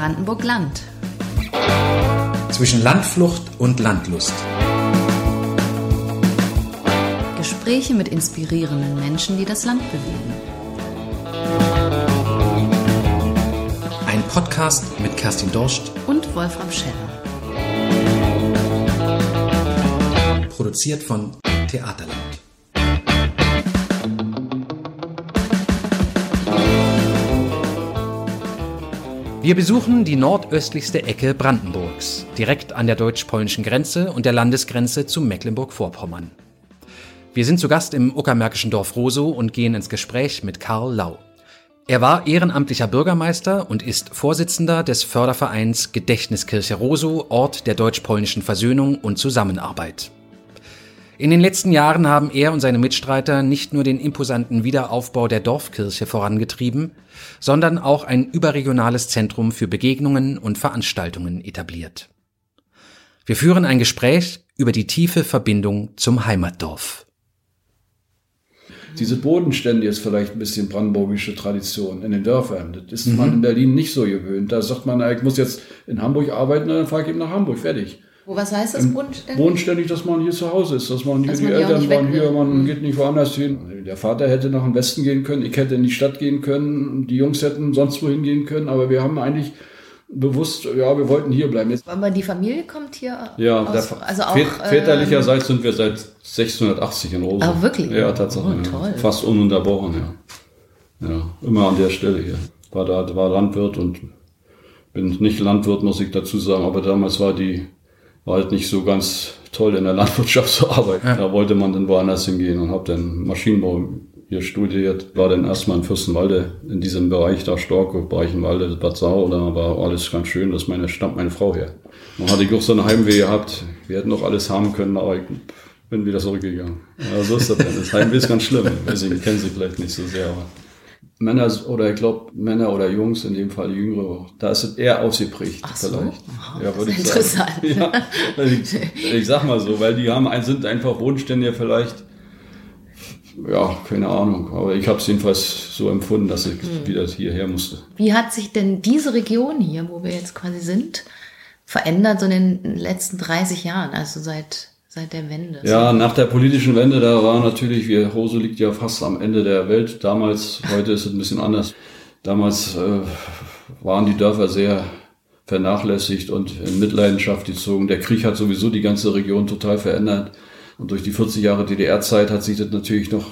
Brandenburg-Land. Zwischen Landflucht und Landlust. Gespräche mit inspirierenden Menschen, die das Land bewegen. Ein Podcast mit Kerstin Dorscht Und Wolfram Scheller. produziert von Theaterland. Wir besuchen die nordöstlichste Ecke Brandenburgs, direkt an der deutsch-polnischen Grenze und der Landesgrenze zu Mecklenburg-Vorpommern. Wir sind zu Gast im uckermärkischen Dorf Rosow und gehen ins Gespräch mit Karl Lau. Er war ehrenamtlicher Bürgermeister und ist Vorsitzender des Fördervereins Gedächtniskirche Rosow, Ort der deutsch-polnischen Versöhnung und Zusammenarbeit. In den letzten Jahren haben er und seine Mitstreiter nicht nur den imposanten Wiederaufbau der Dorfkirche vorangetrieben, sondern auch ein überregionales Zentrum für Begegnungen und Veranstaltungen etabliert. Wir führen ein Gespräch über die tiefe Verbindung zum Heimatdorf. Diese Bodenstände ist vielleicht ein bisschen brandenburgische Tradition in den Dörfern. Das ist man in Berlin nicht so gewöhnt. Da sagt man, ich muss jetzt in Hamburg arbeiten, dann fahre ich eben nach Hamburg, fertig. Wo, was heißt das bodenständig? Bodenständig, dass man hier zu Hause ist, dass man hier Dass die man Eltern waren hier, man Mhm. geht nicht woanders hin. Der Vater hätte nach dem Westen gehen können, ich hätte in die Stadt gehen können, die Jungs hätten sonst wohin gehen können, aber wir haben eigentlich bewusst, ja, wir wollten hier bleiben. Jetzt, Aber die Familie kommt hier ja, aus, also auch, vät- väterlicherseits ähm, sind wir seit 1680 in Rosen. Ah, wirklich? Ja, Tatsache. Oh, ja. toll. Fast ununterbrochen, ja. Ja, immer an der Stelle hier. War da, war Landwirt und bin nicht Landwirt, muss ich dazu sagen, aber damals war die, war halt nicht so ganz toll in der Landwirtschaft zu arbeiten. Da wollte man dann woanders hingehen und habe dann Maschinenbau hier studiert. War dann erstmal in Fürstenwalde, in diesem Bereich da Storke, Breichenwalde, Bad Sau, da war alles ganz schön, das meine, stammt meine Frau her. Dann hatte ich auch so eine Heimweh gehabt. Wir hätten noch alles haben können, aber ich bin wieder zurückgegangen. Ja, so ist das dann. Das Heimweh ist ganz schlimm. Ich weiß nicht, ich kenne sie vielleicht nicht so sehr, aber Männer oder ich glaube Männer oder Jungs, in dem Fall Jüngere, da ist es eher ausgeprägt Ach so. vielleicht. Aha, ja, würde ich interessant. sagen. Ja, ich, ich sag mal so, weil die haben sind einfach Bodenständige vielleicht. Ja, keine Ahnung, aber ich habe es jedenfalls so empfunden, dass ich Hm. wieder hierher musste. Wie hat sich denn diese Region hier, wo wir jetzt quasi sind, verändert so in den letzten 30 Jahren, also seit, seit der Wende? Ja, nach der politischen Wende, da war natürlich, wir, Hose liegt ja fast am Ende der Welt. Damals, heute ist es ein bisschen anders. Damals äh, waren die Dörfer sehr vernachlässigt und in Mitleidenschaft gezogen. Der Krieg hat sowieso die ganze Region total verändert. Und durch die 40 Jahre DDR-Zeit hat sich das natürlich noch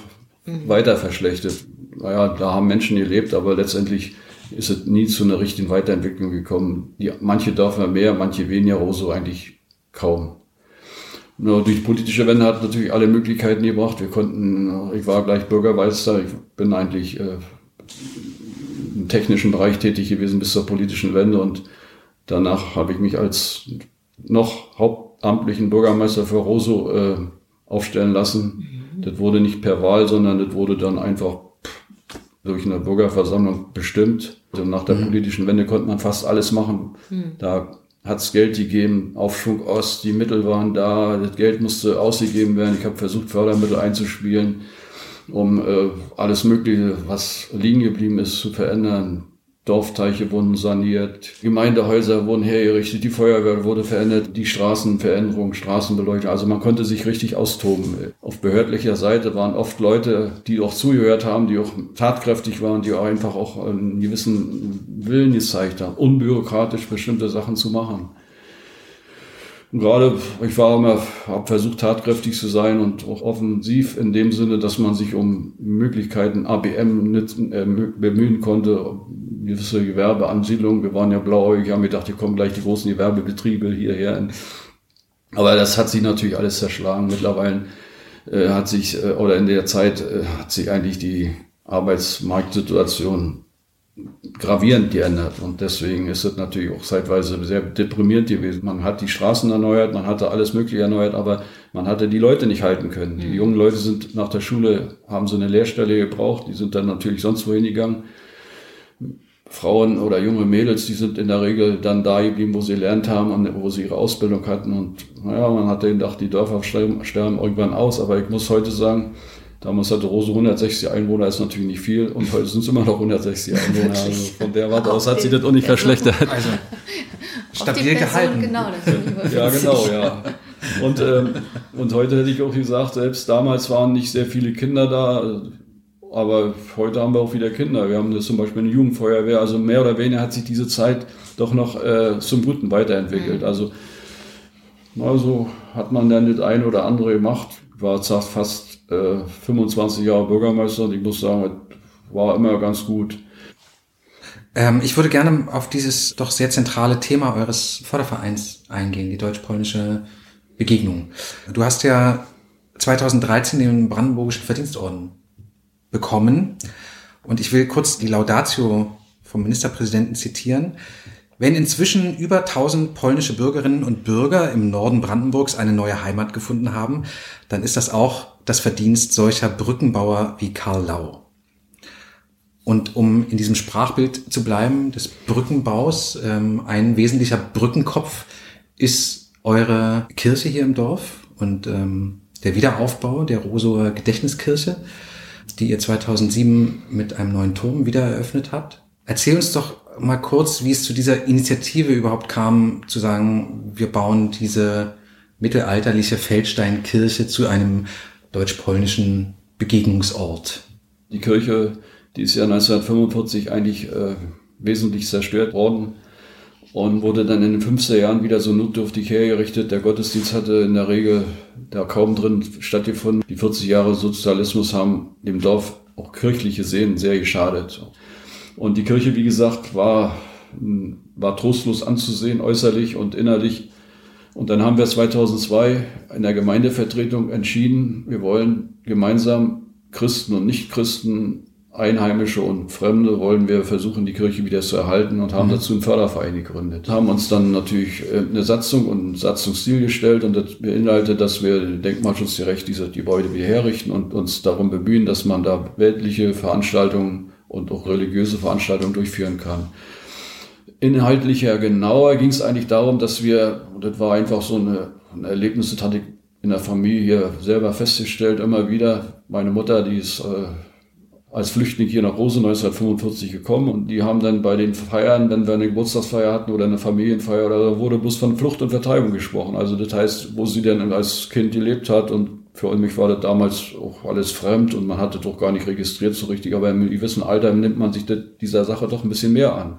weiter verschlechtert. Naja, da haben Menschen gelebt, aber letztendlich ist es nie zu einer richtigen Weiterentwicklung gekommen. Die, manche Dörfer mehr, manche weniger, Roso eigentlich kaum. Nur durch politische Wende hat natürlich alle Möglichkeiten gebracht. Wir konnten, ich war gleich Bürgermeister, ich bin eigentlich äh, im technischen Bereich tätig gewesen bis zur politischen Wende und danach habe ich mich als noch hauptamtlichen Bürgermeister für Roso äh, aufstellen lassen. Das wurde nicht per Wahl, sondern das wurde dann einfach durch eine Bürgerversammlung bestimmt. Also nach der politischen Wende konnte man fast alles machen. Da hat es Geld gegeben, Aufschwung Ost, die Mittel waren da, das Geld musste ausgegeben werden. Ich habe versucht, Fördermittel einzuspielen, um äh, alles Mögliche, was liegen geblieben ist, zu verändern. Dorfteiche wurden saniert, Gemeindehäuser wurden hergerichtet, die Feuerwehr wurde verändert, die Straßenveränderung, Straßenbeleuchtung. Also man konnte sich richtig austoben. Auf behördlicher Seite waren oft Leute, die auch zugehört haben, die auch tatkräftig waren, die auch einfach auch einen gewissen Willen gezeigt haben, unbürokratisch bestimmte Sachen zu machen. Und gerade, ich war immer, habe versucht, tatkräftig zu sein und auch offensiv in dem Sinne, dass man sich um Möglichkeiten ABM äh, bemühen konnte, gewisse Gewerbeansiedlungen. Wir waren ja blauäugig, haben gedacht, hier kommen gleich die großen Gewerbebetriebe hierher. Aber das hat sich natürlich alles zerschlagen. Mittlerweile äh, hat sich, äh, oder in der Zeit äh, hat sich eigentlich die Arbeitsmarktsituation gravierend geändert. Und deswegen ist es natürlich auch zeitweise sehr deprimierend gewesen. Man hat die Straßen erneuert, man hatte alles Mögliche erneuert, aber man hatte die Leute nicht halten können. Die jungen Leute sind nach der Schule, haben so eine Lehrstelle gebraucht, die sind dann natürlich sonst wohin gegangen. Frauen oder junge Mädels, die sind in der Regel dann da geblieben, wo sie gelernt haben und wo sie ihre Ausbildung hatten. Und naja, man hat gedacht, die Dörfer sterben, sterben irgendwann aus. Aber ich muss heute sagen, Damals hatte Rose 160 Einwohner, ist natürlich nicht viel. Und heute sind es immer noch 160 Einwohner. Also von der Warte aus hat sich das auch nicht verschlechtert. Also stabil gehalten. Genau, das ja, genau, ja. Und, ähm, und heute hätte ich auch gesagt, selbst damals waren nicht sehr viele Kinder da. Aber heute haben wir auch wieder Kinder. Wir haben das zum Beispiel eine Jugendfeuerwehr. Also mehr oder weniger hat sich diese Zeit doch noch äh, zum Guten weiterentwickelt. Mhm. Also, also hat man dann das eine oder andere gemacht. War fast äh, 25 Jahre Bürgermeister und ich muss sagen, war immer ganz gut. Ähm, ich würde gerne auf dieses doch sehr zentrale Thema eures Fördervereins eingehen, die deutsch-polnische Begegnung. Du hast ja 2013 den Brandenburgischen Verdienstorden bekommen. Und ich will kurz die Laudatio vom Ministerpräsidenten zitieren. Wenn inzwischen über 1000 polnische Bürgerinnen und Bürger im Norden Brandenburgs eine neue Heimat gefunden haben, dann ist das auch das Verdienst solcher Brückenbauer wie Karl Lau. Und um in diesem Sprachbild zu bleiben, des Brückenbaus, ähm, ein wesentlicher Brückenkopf ist eure Kirche hier im Dorf und ähm, der Wiederaufbau der Rosower Gedächtniskirche die ihr 2007 mit einem neuen Turm wieder eröffnet habt. Erzähl uns doch mal kurz, wie es zu dieser Initiative überhaupt kam, zu sagen, wir bauen diese mittelalterliche Feldsteinkirche zu einem deutsch-polnischen Begegnungsort. Die Kirche, die ist ja 1945 eigentlich äh, wesentlich zerstört worden und wurde dann in den 50er Jahren wieder so notdürftig hergerichtet. Der Gottesdienst hatte in der Regel da kaum drin stattgefunden. Die 40 Jahre Sozialismus haben dem Dorf auch kirchliche Seen sehr geschadet. Und die Kirche, wie gesagt, war, war trostlos anzusehen, äußerlich und innerlich. Und dann haben wir 2002 in der Gemeindevertretung entschieden, wir wollen gemeinsam Christen und Nichtchristen Einheimische und Fremde wollen wir versuchen, die Kirche wieder zu erhalten und haben mhm. dazu einen Förderverein gegründet. Haben uns dann natürlich äh, eine Satzung und einen Satzungsstil gestellt und das beinhaltet, dass wir denkmalschutzgerecht diese Gebäude wieder herrichten und uns darum bemühen, dass man da weltliche Veranstaltungen und auch religiöse Veranstaltungen durchführen kann. Inhaltlicher genauer ging es eigentlich darum, dass wir, und das war einfach so eine, ein Erlebnis, das hatte ich in der Familie hier selber festgestellt, immer wieder. Meine Mutter, die ist äh, als Flüchtling hier nach Rose 1945 gekommen und die haben dann bei den Feiern, wenn wir eine Geburtstagsfeier hatten oder eine Familienfeier oder so, wurde bloß von Flucht und Vertreibung gesprochen. Also das heißt, wo sie denn als Kind gelebt hat und für mich war das damals auch alles fremd und man hatte doch gar nicht registriert so richtig, aber im gewissen Alter nimmt man sich dieser Sache doch ein bisschen mehr an.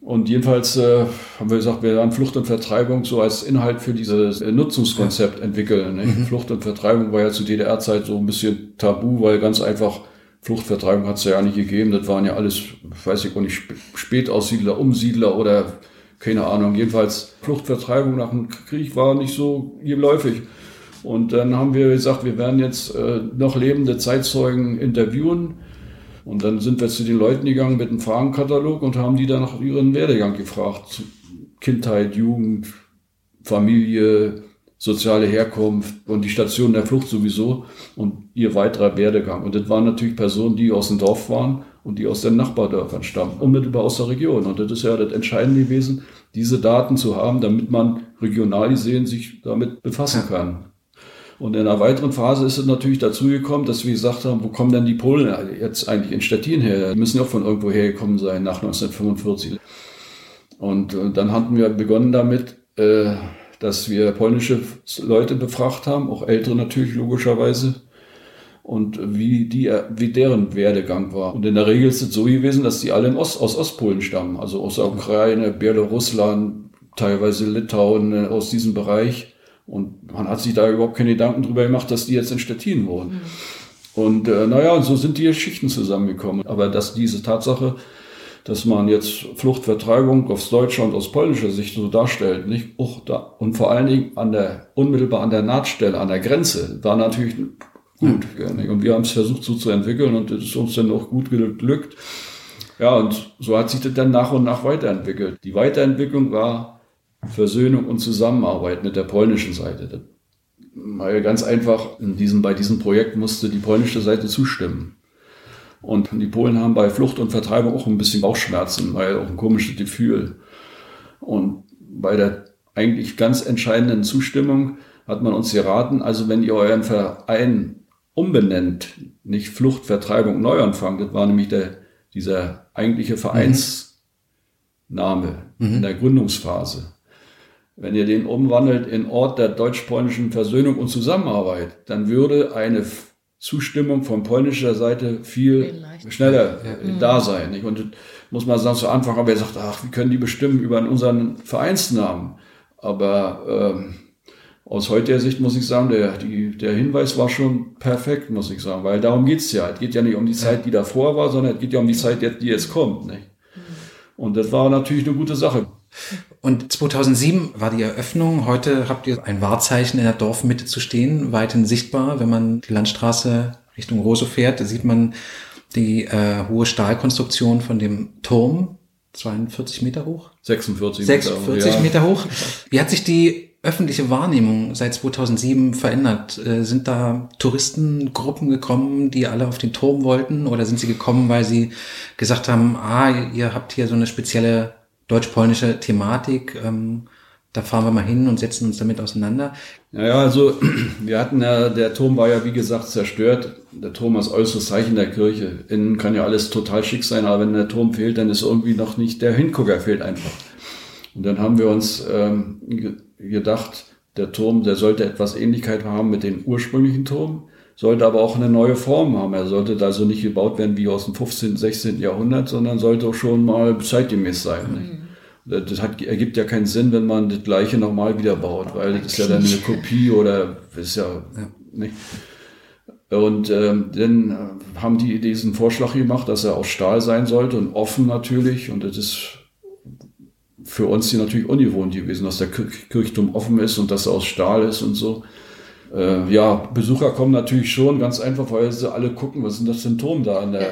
Und jedenfalls äh, haben wir gesagt, wir werden Flucht und Vertreibung so als Inhalt für dieses Nutzungskonzept entwickeln. Mhm. Flucht und Vertreibung war ja zu DDR-Zeit so ein bisschen tabu, weil ganz einfach Fluchtvertreibung hat es ja nicht gegeben. Das waren ja alles, weiß ich auch nicht, Spätaussiedler, Umsiedler oder keine Ahnung. Jedenfalls Fluchtvertreibung nach dem Krieg war nicht so geläufig. Und dann haben wir gesagt, wir werden jetzt äh, noch lebende Zeitzeugen interviewen. Und dann sind wir zu den Leuten gegangen mit einem Fragenkatalog und haben die dann nach ihren Werdegang gefragt. Kindheit, Jugend, Familie, soziale Herkunft und die Station der Flucht sowieso und ihr weiterer Werdegang. Und das waren natürlich Personen, die aus dem Dorf waren und die aus den Nachbardörfern stammen, unmittelbar aus der Region. Und das ist ja das Entscheidende gewesen, diese Daten zu haben, damit man regional gesehen sich damit befassen kann. Und in einer weiteren Phase ist es natürlich dazu gekommen, dass wir gesagt haben, wo kommen denn die Polen jetzt eigentlich in Stettin her? Die müssen ja auch von irgendwo hergekommen sein nach 1945. Und äh, dann hatten wir begonnen damit, äh, dass wir polnische Leute befragt haben, auch ältere natürlich logischerweise, und wie, die, wie deren Werdegang war. Und in der Regel ist es so gewesen, dass die alle Ost, aus Ostpolen stammen, also aus der Ukraine, Belarusland, teilweise Litauen, äh, aus diesem Bereich. Und man hat sich da überhaupt keine Gedanken drüber gemacht, dass die jetzt in Stettin wohnen. Mhm. Und äh, naja, so sind die Geschichten zusammengekommen. Aber dass diese Tatsache dass man jetzt Fluchtvertreibung aus deutscher und aus polnischer Sicht so darstellt, nicht? Auch da, und vor allen Dingen an der, unmittelbar an der Nahtstelle, an der Grenze, war natürlich gut. Ja. Und wir haben es versucht so zu entwickeln und es ist uns dann auch gut geglückt. Ja, und so hat sich das dann nach und nach weiterentwickelt. Die Weiterentwicklung war Versöhnung und Zusammenarbeit mit der polnischen Seite. Weil ganz einfach, in diesem, bei diesem Projekt musste die polnische Seite zustimmen. Und die Polen haben bei Flucht und Vertreibung auch ein bisschen Bauchschmerzen, weil auch ein komisches Gefühl. Und bei der eigentlich ganz entscheidenden Zustimmung hat man uns geraten, also wenn ihr euren Verein umbenennt, nicht Flucht, Vertreibung, Neuanfang, das war nämlich der, dieser eigentliche Vereinsname mhm. in der Gründungsphase. Wenn ihr den umwandelt in Ort der deutsch-polnischen Versöhnung und Zusammenarbeit, dann würde eine Zustimmung von polnischer Seite viel Vielleicht. schneller ja. da sein. Nicht? Und muss man sagen, zu Anfang haben wir gesagt, ach, wir können die bestimmen über unseren Vereinsnamen. Aber ähm, aus heutiger Sicht muss ich sagen, der, die, der Hinweis war schon perfekt, muss ich sagen, weil darum geht's ja. Es geht ja nicht um die Zeit, die davor war, sondern es geht ja um die Zeit, die jetzt kommt. Nicht? Mhm. Und das war natürlich eine gute Sache. Und 2007 war die Eröffnung. Heute habt ihr ein Wahrzeichen in der Dorfmitte zu stehen, weithin sichtbar. Wenn man die Landstraße Richtung Rose fährt, da sieht man die äh, hohe Stahlkonstruktion von dem Turm, 42 Meter hoch. 46 Meter, 46 ja. Meter hoch. Wie hat sich die öffentliche Wahrnehmung seit 2007 verändert? Äh, sind da Touristengruppen gekommen, die alle auf den Turm wollten? Oder sind sie gekommen, weil sie gesagt haben, ah, ihr habt hier so eine spezielle deutsch-polnische Thematik. Ähm, da fahren wir mal hin und setzen uns damit auseinander. Naja, also wir hatten ja, der Turm war ja wie gesagt zerstört. Der Turm ist äußeres Zeichen der Kirche. Innen kann ja alles total schick sein, aber wenn der Turm fehlt, dann ist irgendwie noch nicht, der Hingucker fehlt einfach. Und dann haben wir uns ähm, gedacht, der Turm, der sollte etwas Ähnlichkeit haben mit dem ursprünglichen Turm, sollte aber auch eine neue Form haben. Er sollte also nicht gebaut werden wie aus dem 15., 16. Jahrhundert, sondern sollte auch schon mal zeitgemäß sein. Mhm. Das hat, ergibt ja keinen Sinn, wenn man das Gleiche nochmal wieder baut, weil das ist ja dann eine Kopie oder ist ja, ja. nicht. Und ähm, dann äh, haben die diesen Vorschlag gemacht, dass er aus Stahl sein sollte und offen natürlich. Und das ist für uns hier natürlich ungewohnt gewesen, dass der Kirchturm offen ist und dass er aus Stahl ist und so. Äh, ja, Besucher kommen natürlich schon ganz einfach, weil sie alle gucken, was ist denn das für ein Turm da an der, ja,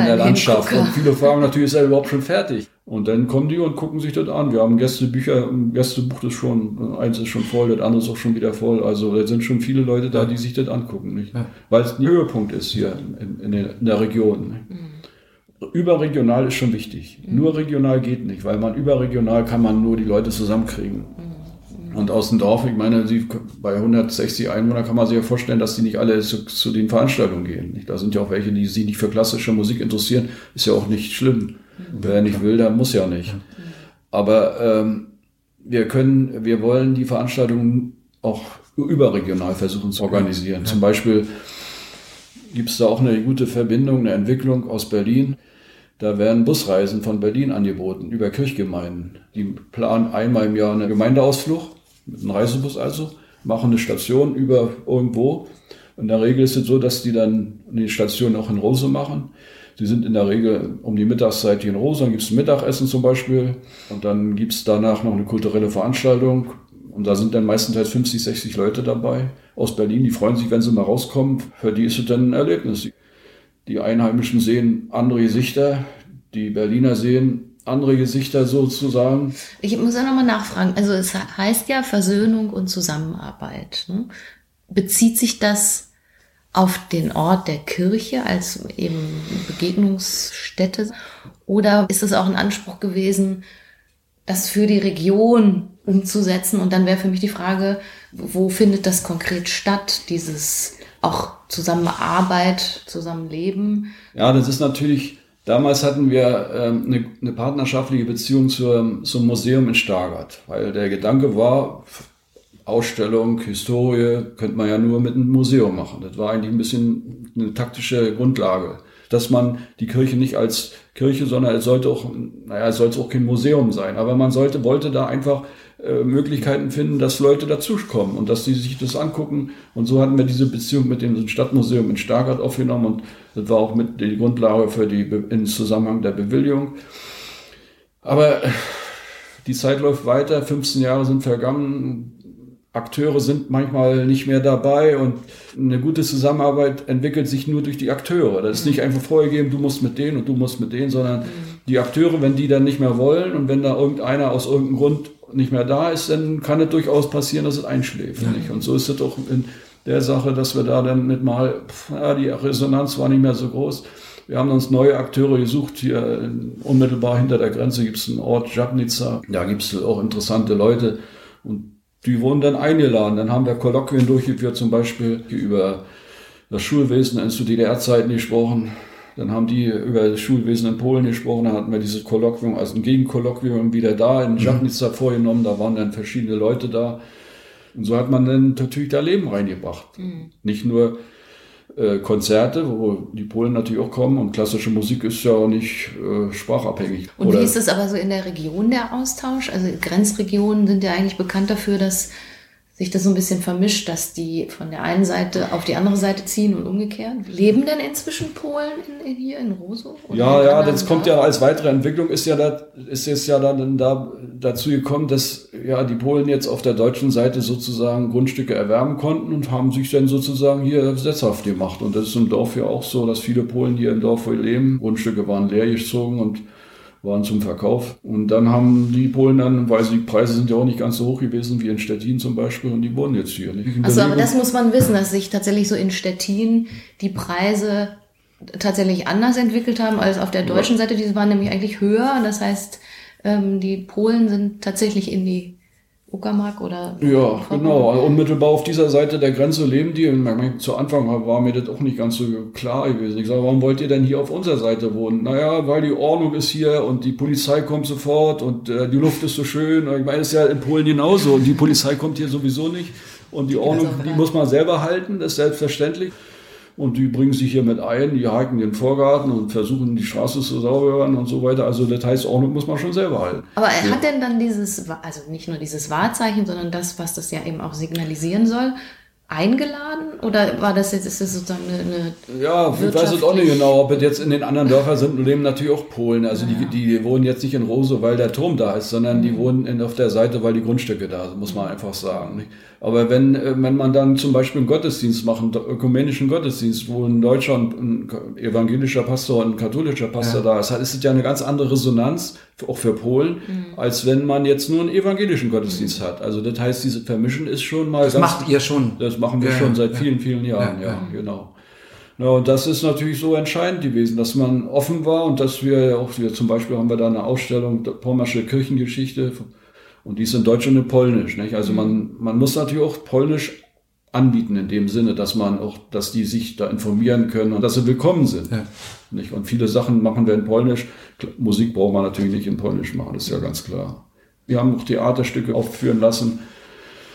in der Landschaft. Und viele fragen natürlich, ist er überhaupt schon fertig? Und dann kommen die und gucken sich das an. Wir haben Gästebücher, ein Gästebuch ist schon, eins ist schon voll, das andere ist auch schon wieder voll. Also da sind schon viele Leute da, die sich das angucken, nicht? Ja. Weil es ein Höhepunkt ist hier in, in, der, in der Region. Mhm. Überregional ist schon wichtig. Mhm. Nur regional geht nicht, weil man überregional kann man nur die Leute zusammenkriegen. Mhm. Und aus dem Dorf, ich meine, sie, bei 160 Einwohnern kann man sich ja vorstellen, dass die nicht alle zu, zu den Veranstaltungen gehen. Nicht? Da sind ja auch welche, die sich nicht für klassische Musik interessieren. Ist ja auch nicht schlimm. Wer nicht will, der muss ja nicht. Aber ähm, wir können, wir wollen die Veranstaltungen auch überregional versuchen zu organisieren. Zum Beispiel gibt es da auch eine gute Verbindung, eine Entwicklung aus Berlin. Da werden Busreisen von Berlin angeboten über Kirchgemeinden. Die planen einmal im Jahr einen Gemeindeausflug mit einem Reisebus also, machen eine Station über irgendwo. In der Regel ist es so, dass die dann die Station auch in Rose machen. Die sind in der Regel um die Mittagszeit hier in Rosa, dann gibt es ein Mittagessen zum Beispiel und dann gibt es danach noch eine kulturelle Veranstaltung und da sind dann meistenteils 50, 60 Leute dabei aus Berlin, die freuen sich, wenn sie mal rauskommen. Für die ist es dann ein Erlebnis. Die Einheimischen sehen andere Gesichter, die Berliner sehen andere Gesichter sozusagen. Ich muss ja nochmal nachfragen. Also es heißt ja Versöhnung und Zusammenarbeit. Ne? Bezieht sich das auf den Ort der Kirche als eben Begegnungsstätte? Oder ist es auch ein Anspruch gewesen, das für die Region umzusetzen? Und dann wäre für mich die Frage, wo findet das konkret statt, dieses auch Zusammenarbeit, Zusammenleben? Ja, das ist natürlich, damals hatten wir ähm, eine, eine partnerschaftliche Beziehung zur, zum Museum in Stargard, weil der Gedanke war, Ausstellung, Historie, könnte man ja nur mit einem Museum machen. Das war eigentlich ein bisschen eine taktische Grundlage. Dass man die Kirche nicht als Kirche, sondern es sollte auch, naja, es sollte auch kein Museum sein. Aber man sollte, wollte da einfach äh, Möglichkeiten finden, dass Leute dazukommen und dass sie sich das angucken. Und so hatten wir diese Beziehung mit dem Stadtmuseum in Stargard aufgenommen und das war auch mit die Grundlage für die, im Zusammenhang der Bewilligung. Aber die Zeit läuft weiter, 15 Jahre sind vergangen, Akteure sind manchmal nicht mehr dabei und eine gute Zusammenarbeit entwickelt sich nur durch die Akteure. Das ist nicht einfach vorgegeben, du musst mit denen und du musst mit denen, sondern die Akteure, wenn die dann nicht mehr wollen und wenn da irgendeiner aus irgendeinem Grund nicht mehr da ist, dann kann es durchaus passieren, dass es einschläft. Ja. Und so ist es auch in der Sache, dass wir da dann mit mal, ja, die Resonanz war nicht mehr so groß. Wir haben uns neue Akteure gesucht. Hier unmittelbar hinter der Grenze gibt es einen Ort, Jabnica. Da gibt es auch interessante Leute. Und die wurden dann eingeladen. Dann haben wir Kolloquien durchgeführt, zum Beispiel über das Schulwesen zu DDR-Zeiten gesprochen. Dann haben die über das Schulwesen in Polen gesprochen, dann hatten wir dieses Kolloquium, also ein Gegenkolloquium wieder da in Jachnica mhm. vorgenommen, da waren dann verschiedene Leute da. Und so hat man dann natürlich da Leben reingebracht. Mhm. Nicht nur äh, Konzerte, wo die Polen natürlich auch kommen und klassische Musik ist ja auch nicht äh, sprachabhängig. Und Oder wie ist es aber so in der Region der Austausch? Also Grenzregionen sind ja eigentlich bekannt dafür, dass sich das so ein bisschen vermischt, dass die von der einen Seite auf die andere Seite ziehen und umgekehrt. Leben denn inzwischen Polen in, in hier in Roso? Ja, ja, das kommt ja als weitere Entwicklung, ist ja da, ist jetzt ja dann da, dazu gekommen, dass ja die Polen jetzt auf der deutschen Seite sozusagen Grundstücke erwerben konnten und haben sich dann sozusagen hier sesshaft gemacht. Und das ist im Dorf ja auch so, dass viele Polen hier im Dorf leben. Grundstücke waren leer gezogen und waren zum Verkauf. Und dann haben die Polen dann, weil die Preise sind ja auch nicht ganz so hoch gewesen wie in Stettin zum Beispiel und die wohnen jetzt hier. Nicht? Also aber das muss man wissen, dass sich tatsächlich so in Stettin die Preise tatsächlich anders entwickelt haben als auf der deutschen ja. Seite. Die waren nämlich eigentlich höher. Das heißt, ähm, die Polen sind tatsächlich in die Uckermark oder? Ja, genau. Also unmittelbar auf dieser Seite der Grenze leben die. Und zu Anfang war mir das auch nicht ganz so klar gewesen. Ich sage, warum wollt ihr denn hier auf unserer Seite wohnen? Naja, weil die Ordnung ist hier und die Polizei kommt sofort und äh, die Luft ist so schön. Ich meine, das ist ja in Polen genauso und die Polizei kommt hier sowieso nicht. Und die Ordnung, die muss man selber halten, das ist selbstverständlich. Und die bringen sich hier mit ein, die haken den Vorgarten und versuchen die Straße zu saubern und so weiter. Also das heißt, Ordnung muss man schon selber halten. Aber ja. hat denn dann dieses, also nicht nur dieses Wahrzeichen, sondern das, was das ja eben auch signalisieren soll, eingeladen oder war das jetzt ist das sozusagen eine, eine Ja, ich weiß es auch nicht genau, ob es jetzt in den anderen Dörfern sind, leben natürlich auch Polen. Also ja. die, die wohnen jetzt nicht in Rose, weil der Turm da ist, sondern mhm. die wohnen in, auf der Seite, weil die Grundstücke da sind, muss man einfach sagen. Aber wenn, äh, wenn man dann zum Beispiel einen Gottesdienst macht, einen ökumenischen Gottesdienst, wo ein deutscher und ein evangelischer Pastor und ein katholischer Pastor ja. da ist, ist es ja eine ganz andere Resonanz, auch für Polen, mhm. als wenn man jetzt nur einen evangelischen Gottesdienst mhm. hat. Also das heißt, diese Vermischen ist schon mal. Das macht ihr schon. Das machen wir ja, schon seit vielen, vielen Jahren, ja, ja genau. Ja, und das ist natürlich so entscheidend gewesen, dass man offen war und dass wir auch, wir zum Beispiel haben wir da eine Ausstellung, Pommersche Kirchengeschichte, und die ist in Deutsch und in Polnisch. Nicht? Also man, mhm. man muss natürlich auch Polnisch anbieten in dem Sinne, dass man auch, dass die sich da informieren können und dass sie willkommen sind. Ja. Nicht? Und viele Sachen machen wir in Polnisch. Musik braucht man natürlich nicht in Polnisch machen, das ist ja ganz klar. Wir haben auch Theaterstücke aufführen lassen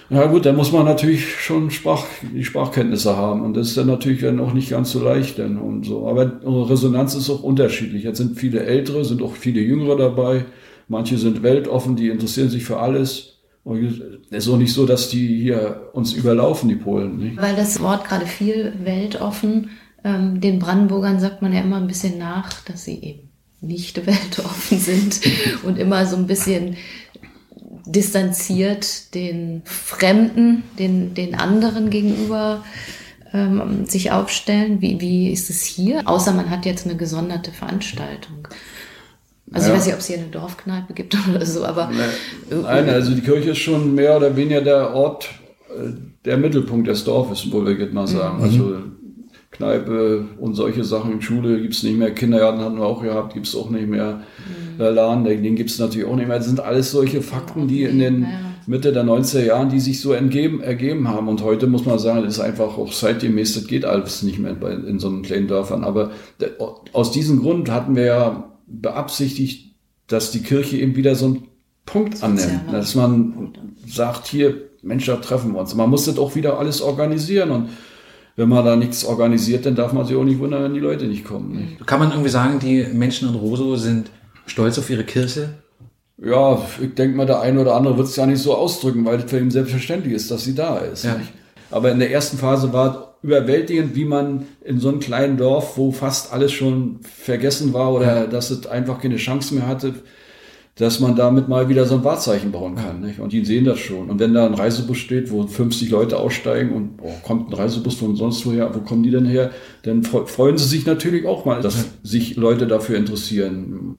ja gut, da muss man natürlich schon Sprach, die Sprachkenntnisse haben und das ist dann natürlich dann auch nicht ganz so leicht denn und so. Aber Resonanz ist auch unterschiedlich. Jetzt sind viele Ältere, sind auch viele Jüngere dabei. Manche sind weltoffen, die interessieren sich für alles. Und es ist auch nicht so, dass die hier uns überlaufen, die Polen. Nicht? Weil das Wort gerade viel weltoffen, ähm, den Brandenburgern sagt man ja immer ein bisschen nach, dass sie eben nicht weltoffen sind und immer so ein bisschen distanziert den Fremden, den, den anderen gegenüber ähm, sich aufstellen? Wie, wie ist es hier? Außer man hat jetzt eine gesonderte Veranstaltung. Also ja. ich weiß nicht, ob es hier eine Dorfkneipe gibt oder so, aber. Nein, also die Kirche ist schon mehr oder weniger der Ort, äh, der Mittelpunkt des Dorfes, wo wir jetzt mal sagen. Mhm. Also Kneipe und solche Sachen. Schule gibt's nicht mehr, Kindergarten hatten wir auch gehabt, gibt's auch nicht mehr. Mhm. Der Laden, den gibt's natürlich auch nicht mehr. Das sind alles solche Fakten, die in den Mitte der 90er Jahren, die sich so entgeben, ergeben haben. Und heute muss man sagen, das ist einfach auch zeitgemäß, das geht alles nicht mehr bei, in so einen kleinen Dörfern. Aber aus diesem Grund hatten wir ja beabsichtigt, dass die Kirche eben wieder so einen Punkt annimmt. Dass man sagt, hier, Mensch, da treffen wir uns. Man muss das auch wieder alles organisieren und wenn man da nichts organisiert, dann darf man sich auch nicht wundern, wenn die Leute nicht kommen. Nicht? Kann man irgendwie sagen, die Menschen in Roso sind stolz auf ihre Kirche? Ja, ich denke mal, der eine oder andere wird es ja nicht so ausdrücken, weil es für ihn selbstverständlich ist, dass sie da ist. Ja. Aber in der ersten Phase war überwältigend, wie man in so einem kleinen Dorf, wo fast alles schon vergessen war oder ja. dass es einfach keine Chance mehr hatte, dass man damit mal wieder so ein Wahrzeichen bauen kann. Nicht? Und die sehen das schon. Und wenn da ein Reisebus steht, wo 50 Leute aussteigen und oh, kommt ein Reisebus von sonst woher, wo kommen die denn her? Dann freuen sie sich natürlich auch mal, dass sich Leute dafür interessieren.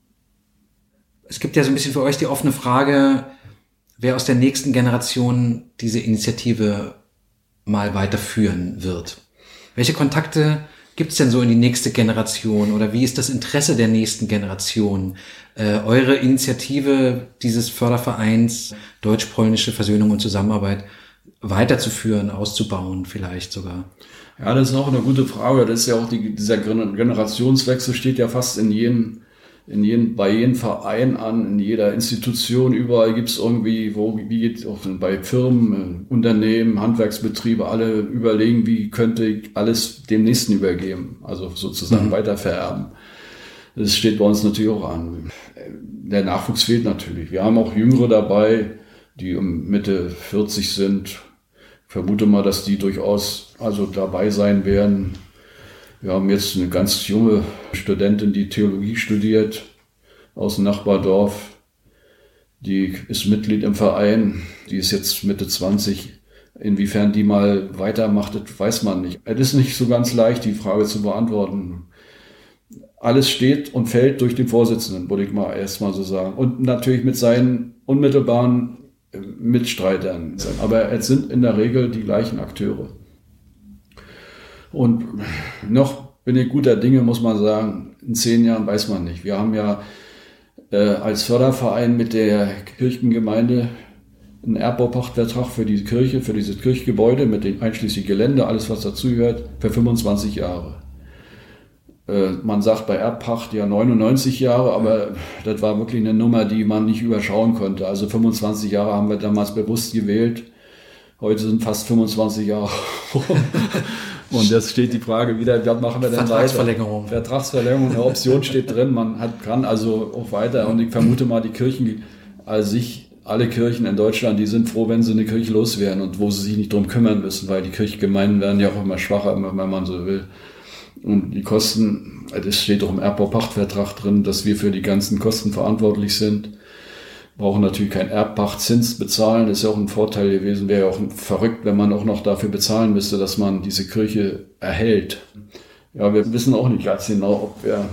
Es gibt ja so ein bisschen für euch die offene Frage, wer aus der nächsten Generation diese Initiative mal weiterführen wird. Welche Kontakte gibt es denn so in die nächste Generation oder wie ist das Interesse der nächsten Generation? Äh, eure Initiative dieses Fördervereins Deutsch-Polnische Versöhnung und Zusammenarbeit weiterzuführen, auszubauen vielleicht sogar? Ja, das ist auch eine gute Frage. Das ist ja auch die, dieser Generationswechsel steht ja fast in jedem, in jedem, bei jedem Verein an, in jeder Institution. Überall gibt es irgendwie, wo, wie geht auch bei Firmen, Unternehmen, Handwerksbetriebe, alle überlegen, wie könnte alles dem Nächsten übergeben, also sozusagen mhm. weitervererben. Das steht bei uns natürlich auch an. Der Nachwuchs fehlt natürlich. Wir haben auch Jüngere dabei, die um Mitte 40 sind, vermute mal, dass die durchaus also dabei sein werden. Wir haben jetzt eine ganz junge Studentin, die Theologie studiert aus dem Nachbardorf. Die ist Mitglied im Verein. Die ist jetzt Mitte 20. Inwiefern die mal weitermacht, weiß man nicht. Es ist nicht so ganz leicht, die Frage zu beantworten. Alles steht und fällt durch den Vorsitzenden, würde ich mal erstmal so sagen. Und natürlich mit seinen unmittelbaren Mitstreitern. Aber es sind in der Regel die gleichen Akteure. Und noch bin ich guter Dinge, muss man sagen, in zehn Jahren weiß man nicht. Wir haben ja äh, als Förderverein mit der Kirchengemeinde einen Erbbaupachtvertrag für die Kirche, für dieses Kirchgebäude mit den einschließlich Gelände, alles was dazugehört, für 25 Jahre. Äh, man sagt bei Erbpacht ja 99 Jahre, aber das war wirklich eine Nummer, die man nicht überschauen konnte. Also 25 Jahre haben wir damals bewusst gewählt. Heute sind fast 25 Jahre Und jetzt steht die Frage wieder, was machen wir denn Vertragsverlängerung. weiter? Vertragsverlängerung. Eine Option steht drin. Man hat, kann also auch weiter. Und ich vermute mal, die Kirchen, also sich, alle Kirchen in Deutschland, die sind froh, wenn sie eine Kirche loswerden und wo sie sich nicht drum kümmern müssen, weil die Kirchgemeinden werden ja auch immer schwacher, wenn man so will. Und die Kosten, das steht auch im Erbbaupachtvertrag drin, dass wir für die ganzen Kosten verantwortlich sind. Brauchen natürlich keinen Erbpachtzins bezahlen, das ist ja auch ein Vorteil gewesen. Wäre ja auch verrückt, wenn man auch noch dafür bezahlen müsste, dass man diese Kirche erhält. Ja, wir wissen auch nicht ganz genau, ob wir,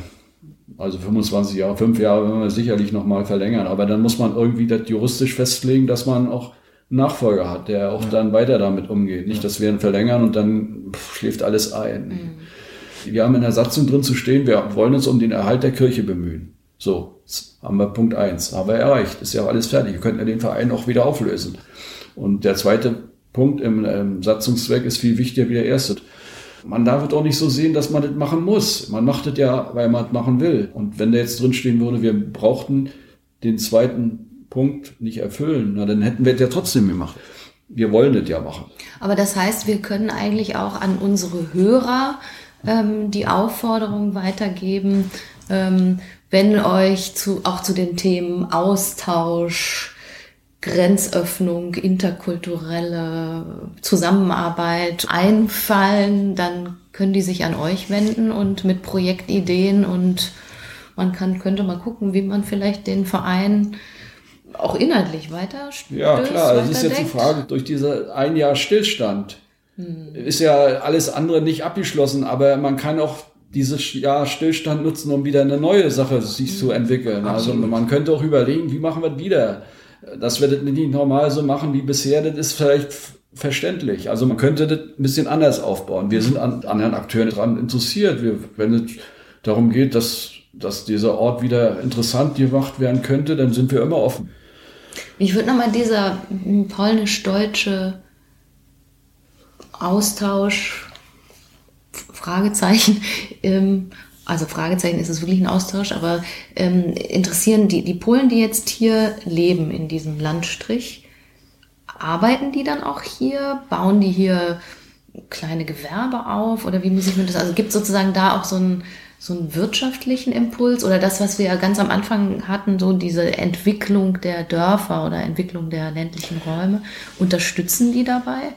also 25 Jahre, fünf Jahre werden wir sicherlich nochmal verlängern, aber dann muss man irgendwie das juristisch festlegen, dass man auch einen Nachfolger hat, der auch ja. dann weiter damit umgeht. Nicht, dass wir ihn verlängern und dann schläft alles ein. Mhm. Wir haben in der Satzung drin zu stehen, wir wollen uns um den Erhalt der Kirche bemühen. So, haben wir Punkt eins, haben wir erreicht. Ist ja alles fertig. Wir könnten ja den Verein auch wieder auflösen. Und der zweite Punkt im, im Satzungszweck ist viel wichtiger wie der erste. Man darf es auch nicht so sehen, dass man das machen muss. Man macht es ja, weil man es machen will. Und wenn da jetzt drin stehen würde, wir brauchten den zweiten Punkt nicht erfüllen, na, dann hätten wir es ja trotzdem gemacht. Wir wollen das ja machen. Aber das heißt, wir können eigentlich auch an unsere Hörer ähm, die Aufforderung weitergeben, ähm, wenn euch zu, auch zu den Themen Austausch, Grenzöffnung, interkulturelle Zusammenarbeit einfallen, dann können die sich an euch wenden und mit Projektideen und man kann, könnte mal gucken, wie man vielleicht den Verein auch inhaltlich weiter Ja, klar, das ist jetzt die Frage, durch diese ein Jahr Stillstand hm. Ist ja alles andere nicht abgeschlossen, aber man kann auch dieses Jahr Stillstand nutzen, um wieder eine neue Sache sich hm. zu entwickeln. Also Absolut. Also man könnte auch überlegen, wie machen wir das wieder? Dass wir das nicht normal so machen wie bisher, das ist vielleicht verständlich. Also man könnte das ein bisschen anders aufbauen. Wir sind an anderen Akteuren daran interessiert. Wir, wenn es darum geht, dass, dass dieser Ort wieder interessant gemacht werden könnte, dann sind wir immer offen. Mich würde nochmal dieser polnisch-deutsche Austausch, Fragezeichen, ähm, also Fragezeichen ist es wirklich ein Austausch, aber ähm, interessieren die, die Polen, die jetzt hier leben in diesem Landstrich, arbeiten die dann auch hier? Bauen die hier kleine Gewerbe auf? Oder wie muss ich mir das, also gibt es sozusagen da auch so einen, so einen wirtschaftlichen Impuls oder das, was wir ja ganz am Anfang hatten, so diese Entwicklung der Dörfer oder Entwicklung der ländlichen Räume, unterstützen die dabei?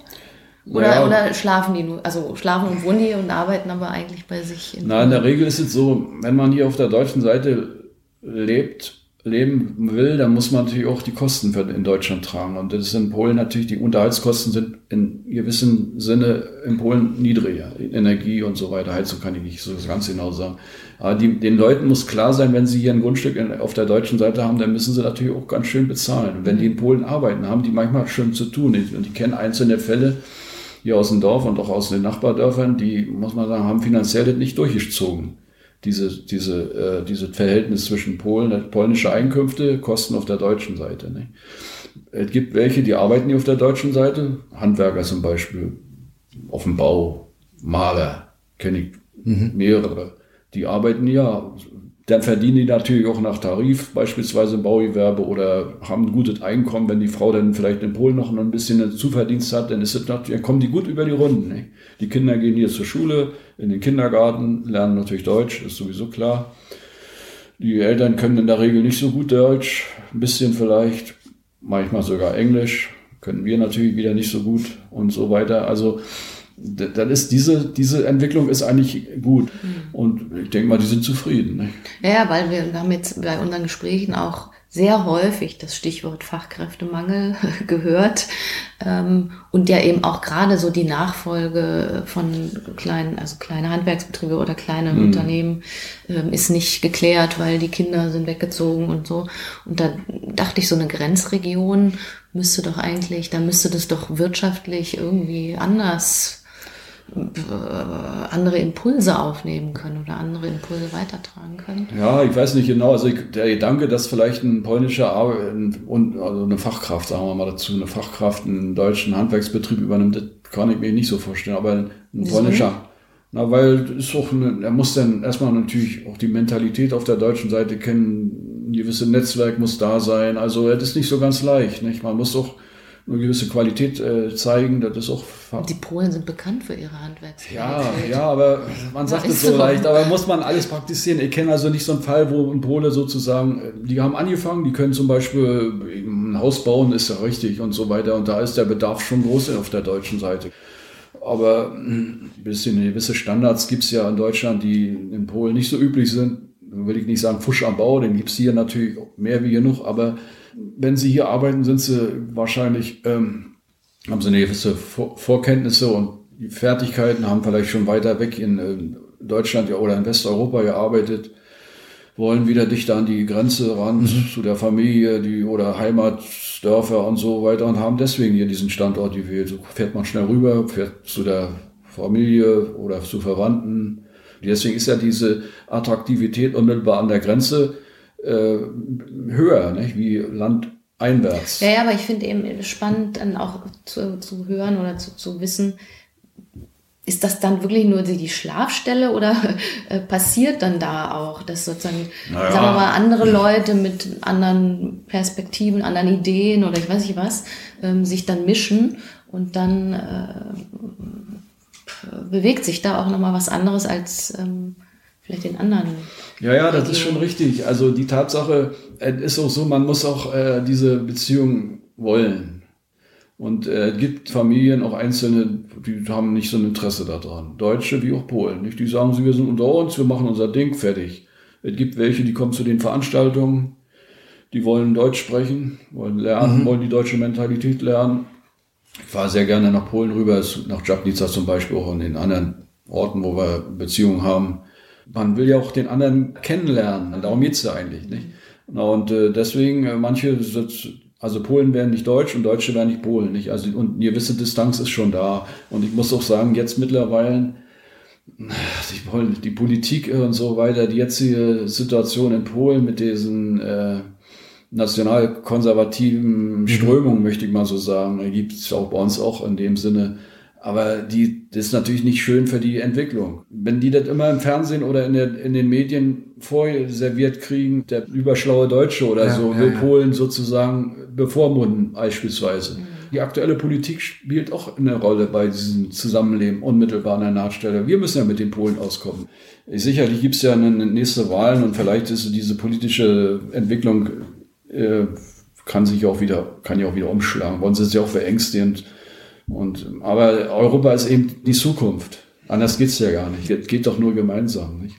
Oder, ja. oder schlafen die nur, also schlafen und wohnen die und arbeiten aber eigentlich bei sich? In Na, in der Regel ist es so, wenn man hier auf der deutschen Seite lebt, leben will, dann muss man natürlich auch die Kosten für, in Deutschland tragen. Und das ist in Polen natürlich, die Unterhaltskosten sind in gewissem Sinne in Polen niedriger. Energie und so weiter, Heizung kann ich nicht so ganz genau sagen. Aber die, den Leuten muss klar sein, wenn sie hier ein Grundstück in, auf der deutschen Seite haben, dann müssen sie natürlich auch ganz schön bezahlen. Und wenn die in Polen arbeiten, haben die manchmal schon zu tun. Und ich kenne einzelne Fälle, hier aus dem Dorf und auch aus den Nachbardörfern, die, muss man sagen, haben finanziell nicht durchgezogen. Diese, diese, äh, dieses Verhältnis zwischen Polen, polnische Einkünfte, Kosten auf der deutschen Seite. Ne? Es gibt welche, die arbeiten hier auf der deutschen Seite, Handwerker zum Beispiel, auf dem Bau, Maler, kenne ich mhm. mehrere. Die arbeiten ja dann verdienen die natürlich auch nach Tarif, beispielsweise im Baugewerbe oder haben ein gutes Einkommen. Wenn die Frau dann vielleicht in Polen noch ein bisschen Zuverdienst hat, dann, ist es natürlich, dann kommen die gut über die Runden. Ne? Die Kinder gehen hier zur Schule, in den Kindergarten, lernen natürlich Deutsch, ist sowieso klar. Die Eltern können in der Regel nicht so gut Deutsch, ein bisschen vielleicht, manchmal sogar Englisch, können wir natürlich wieder nicht so gut und so weiter. Also dann ist diese, diese Entwicklung ist eigentlich gut. Mhm. Und ich denke mal, die sind zufrieden. Ne? Ja, weil wir haben jetzt bei unseren Gesprächen auch sehr häufig das Stichwort Fachkräftemangel gehört ähm, und ja eben auch gerade so die Nachfolge von kleinen, also kleine Handwerksbetriebe oder kleine mhm. Unternehmen ähm, ist nicht geklärt, weil die Kinder sind weggezogen und so. Und da dachte ich, so eine Grenzregion müsste doch eigentlich, da müsste das doch wirtschaftlich irgendwie anders andere Impulse aufnehmen können oder andere Impulse weitertragen können. Ja, ich weiß nicht genau. Also der Gedanke, dass vielleicht ein polnischer Ar und also eine Fachkraft, sagen wir mal dazu, eine Fachkraft einen deutschen Handwerksbetrieb übernimmt, das kann ich mir nicht so vorstellen. Aber ein Wieso? polnischer, na, weil ist auch eine, er muss dann erstmal natürlich auch die Mentalität auf der deutschen Seite kennen, ein gewisses Netzwerk muss da sein. Also das ist nicht so ganz leicht. Nicht? Man muss auch eine gewisse Qualität äh, zeigen. Das ist auch. Die Polen sind bekannt für ihre Handwerksqualität. Ja, ja, aber man sagt es so, leicht. Aber muss man alles praktizieren. Ich kenne also nicht so einen Fall, wo ein Pole sozusagen, äh, die haben angefangen, die können zum Beispiel ein Haus bauen, ist ja richtig und so weiter. Und da ist der Bedarf schon groß auf der deutschen Seite. Aber hm, ein bisschen gewisse Standards gibt es ja in Deutschland, die in Polen nicht so üblich sind. Will ich nicht sagen, Fusch am Bau, den gibt es hier natürlich mehr wie genug, aber wenn Sie hier arbeiten, sind Sie wahrscheinlich, ähm, haben Sie eine gewisse Vor Vorkenntnisse und Fertigkeiten, haben vielleicht schon weiter weg in äh, Deutschland oder in Westeuropa gearbeitet, wollen wieder dichter an die Grenze ran mhm. zu der Familie, die oder Heimatdörfer und so weiter und haben deswegen hier diesen Standort gewählt. So fährt man schnell rüber, fährt zu der Familie oder zu Verwandten. Deswegen ist ja diese Attraktivität unmittelbar an der Grenze äh, höher, nicht? wie landeinwärts. Ja, ja, aber ich finde eben spannend dann auch zu, zu hören oder zu, zu wissen, ist das dann wirklich nur die Schlafstelle oder äh, passiert dann da auch, dass sozusagen, naja. sagen wir mal, andere Leute mit anderen Perspektiven, anderen Ideen oder ich weiß nicht was, ähm, sich dann mischen und dann äh, bewegt sich da auch nochmal was anderes als ähm, vielleicht den anderen. Ja, ja, das ist schon richtig. Also die Tatsache es ist auch so, man muss auch äh, diese Beziehung wollen. Und äh, es gibt Familien, auch einzelne, die haben nicht so ein Interesse daran. Deutsche wie auch Polen. Nicht? Die sagen, wir sind unter uns, wir machen unser Ding, fertig. Es gibt welche, die kommen zu den Veranstaltungen, die wollen Deutsch sprechen, wollen lernen, mhm. wollen die deutsche Mentalität lernen. Ich fahre sehr gerne nach Polen rüber, nach Jabnica zum Beispiel, auch in den anderen Orten, wo wir Beziehungen haben man will ja auch den anderen kennenlernen. Darum geht's ja eigentlich, nicht? Und äh, deswegen, äh, manche, also Polen werden nicht Deutsch und Deutsche werden nicht Polen, nicht? Also, und eine gewisse Distanz ist schon da. Und ich muss auch sagen, jetzt mittlerweile, die, die Politik und so weiter, die jetzige Situation in Polen mit diesen äh, nationalkonservativen mhm. Strömungen, möchte ich mal so sagen, gibt es auch bei uns auch in dem Sinne, aber die, das ist natürlich nicht schön für die Entwicklung. Wenn die das immer im Fernsehen oder in, der, in den Medien vorserviert kriegen, der überschlaue Deutsche oder ja, so ja, will ja. Polen sozusagen bevormunden beispielsweise. Mhm. Die aktuelle Politik spielt auch eine Rolle bei diesem Zusammenleben unmittelbar an der Nahtstelle. Wir müssen ja mit den Polen auskommen. Sicherlich gibt es ja eine nächste Wahlen und vielleicht ist diese politische Entwicklung äh, kann sich auch wieder, kann ja auch wieder umschlagen. Bei uns ist ja auch verängstigend und, aber Europa ist eben die Zukunft. Anders geht's ja gar nicht. Es geht doch nur gemeinsam. Nicht?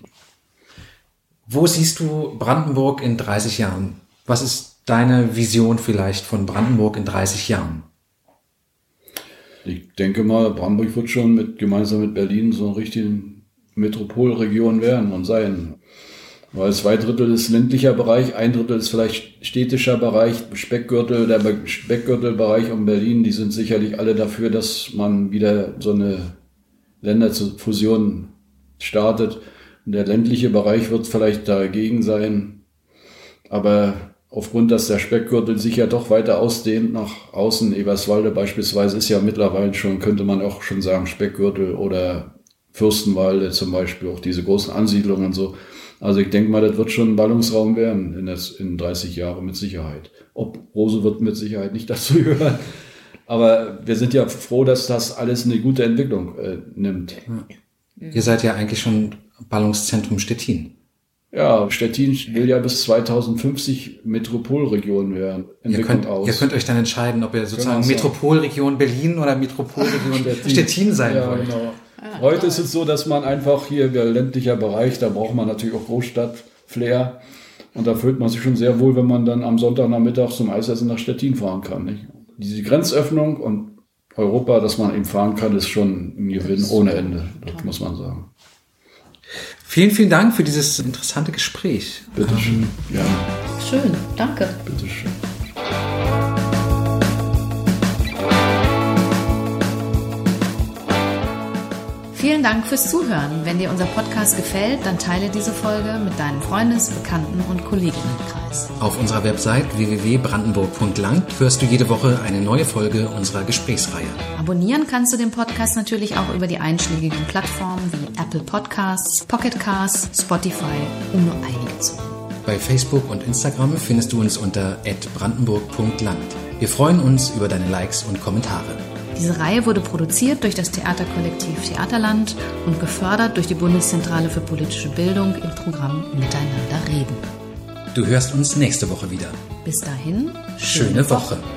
Wo siehst du Brandenburg in 30 Jahren? Was ist deine Vision vielleicht von Brandenburg in 30 Jahren? Ich denke mal, Brandenburg wird schon mit, gemeinsam mit Berlin so eine richtige Metropolregion werden und sein. Weil zwei Drittel ist ländlicher Bereich, ein Drittel ist vielleicht städtischer Bereich, Speckgürtel, der Speckgürtelbereich um Berlin, die sind sicherlich alle dafür, dass man wieder so eine Länderfusion startet. Und der ländliche Bereich wird vielleicht dagegen sein. Aber aufgrund, dass der Speckgürtel sich ja doch weiter ausdehnt nach außen, Eberswalde beispielsweise ist ja mittlerweile schon, könnte man auch schon sagen, Speckgürtel oder Fürstenwalde zum Beispiel, auch diese großen Ansiedlungen und so. Also ich denke mal, das wird schon ein Ballungsraum werden in, das, in 30 Jahren mit Sicherheit. Ob Rose wird mit Sicherheit nicht dazu gehören. Aber wir sind ja froh, dass das alles eine gute Entwicklung äh, nimmt. Ihr seid ja eigentlich schon Ballungszentrum Stettin. Ja, Stettin will ja bis 2050 Metropolregion werden. Ihr könnt, aus. ihr könnt euch dann entscheiden, ob ihr sozusagen Metropolregion Berlin oder Metropolregion Stettin. Stettin sein ja, wollt. Genau. Ah, Heute ist es so, dass man einfach hier, der ländlicher Bereich, da braucht man natürlich auch Großstadt-Flair. Und da fühlt man sich schon sehr wohl, wenn man dann am Sonntagnachmittag zum Eisessen nach Stettin fahren kann. Nicht? Diese Grenzöffnung und Europa, dass man eben fahren kann, ist schon ein Gewinn ohne Ende, das muss man sagen. Vielen, vielen Dank für dieses interessante Gespräch. Bitteschön. Ja. Schön, danke. Bitteschön. Vielen Dank fürs Zuhören. Wenn dir unser Podcast gefällt, dann teile diese Folge mit deinem Freundes-, Bekannten- und Kolleginnenkreis. Auf unserer Website www.brandenburg.land hörst du jede Woche eine neue Folge unserer Gesprächsreihe. Abonnieren kannst du den Podcast natürlich auch über die einschlägigen Plattformen wie Apple Podcasts, Pocket Casts, Spotify, um nur einige zu nennen. Bei Facebook und Instagram findest du uns unter brandenburg.land. Wir freuen uns über deine Likes und Kommentare. Diese Reihe wurde produziert durch das Theaterkollektiv Theaterland und gefördert durch die Bundeszentrale für politische Bildung im Programm Miteinander reden. Du hörst uns nächste Woche wieder. Bis dahin, schöne, schöne Woche. Woche.